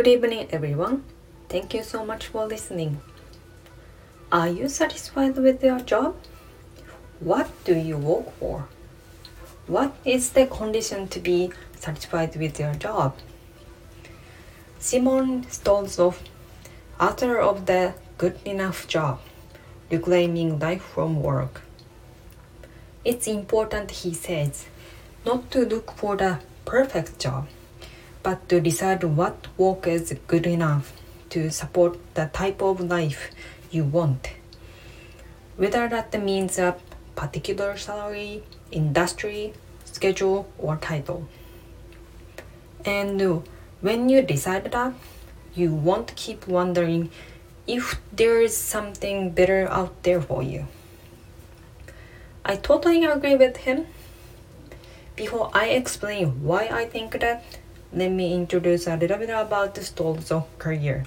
Good evening, everyone. Thank you so much for listening. Are you satisfied with your job? What do you work for? What is the condition to be satisfied with your job? Simon Stolzoff, author of The Good Enough Job, Reclaiming Life from Work. It's important, he says, not to look for the perfect job, but to decide what work is good enough to support the type of life you want. Whether that means a particular salary, industry, schedule, or title. And when you decide that, you won't keep wondering if there is something better out there for you. I totally agree with him. Before I explain why I think that, let me introduce a little bit about Stolzoff's career.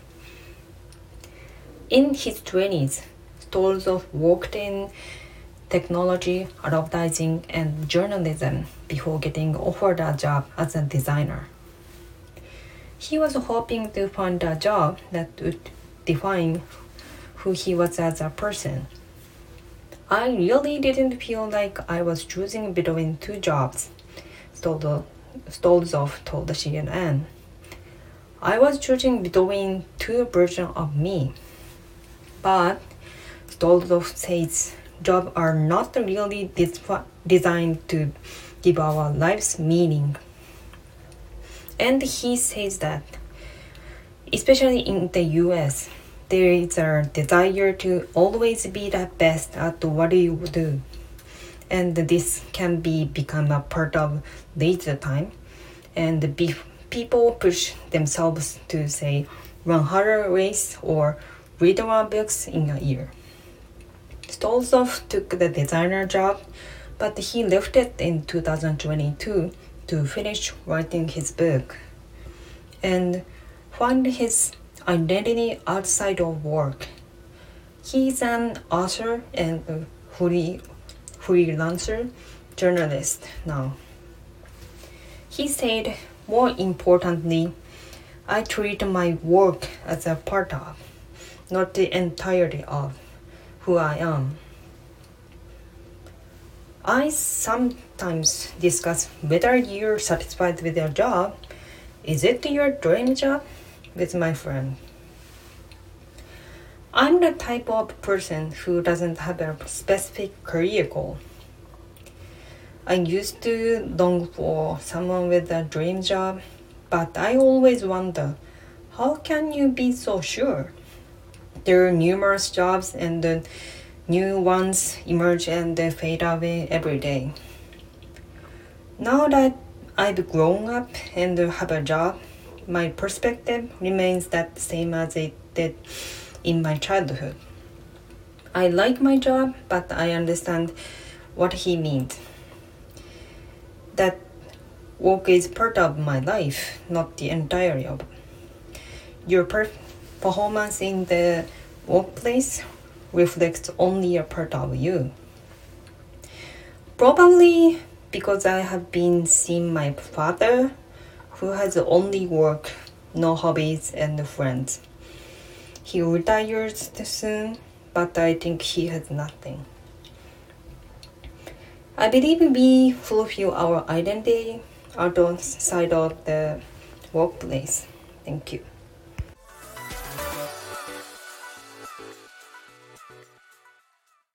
In his 20s, Stolzoff worked in technology, advertising, and journalism before getting offered a job as a designer. He was hoping to find a job that would define who he was as a person. I really didn't feel like I was choosing between two jobs, Stolzoff told the CNN. I was choosing between two versions of me. But Stolzoff says jobs are not really designed to give our lives meaning. And he says that, especially in the US, there is a desire to always be the best at what you do. And this can be become a part of leisure time. And be, people push themselves to say run harder race or read one books in a year. Stolzoff took the designer job, but he left it in 2022 to finish writing his book and find his identity outside of work. He's an author and free, freelancer journalist now. He said, more importantly, I treat my work as a part of, not the entirety of, who I am. I sometimes discuss whether you're satisfied with your job. Is it your dream job? with my friend. I'm the type of person who doesn't have a specific career goal. I used to long for someone with a dream job, but I always wonder how can you be so sure? There are numerous jobs and the new ones emerge and they fade away every day. Now that I've grown up and have a job, my perspective remains that same as it did in my childhood. I like my job, but I understand what he means. That work is part of my life, not the entirety of. Your per- performance in the workplace reflects only a part of you. Probably because I have been seeing my father who has only work, no hobbies, and friends. He retires soon, but I think he has nothing. I believe we fulfill our identity outside of the workplace. Thank you.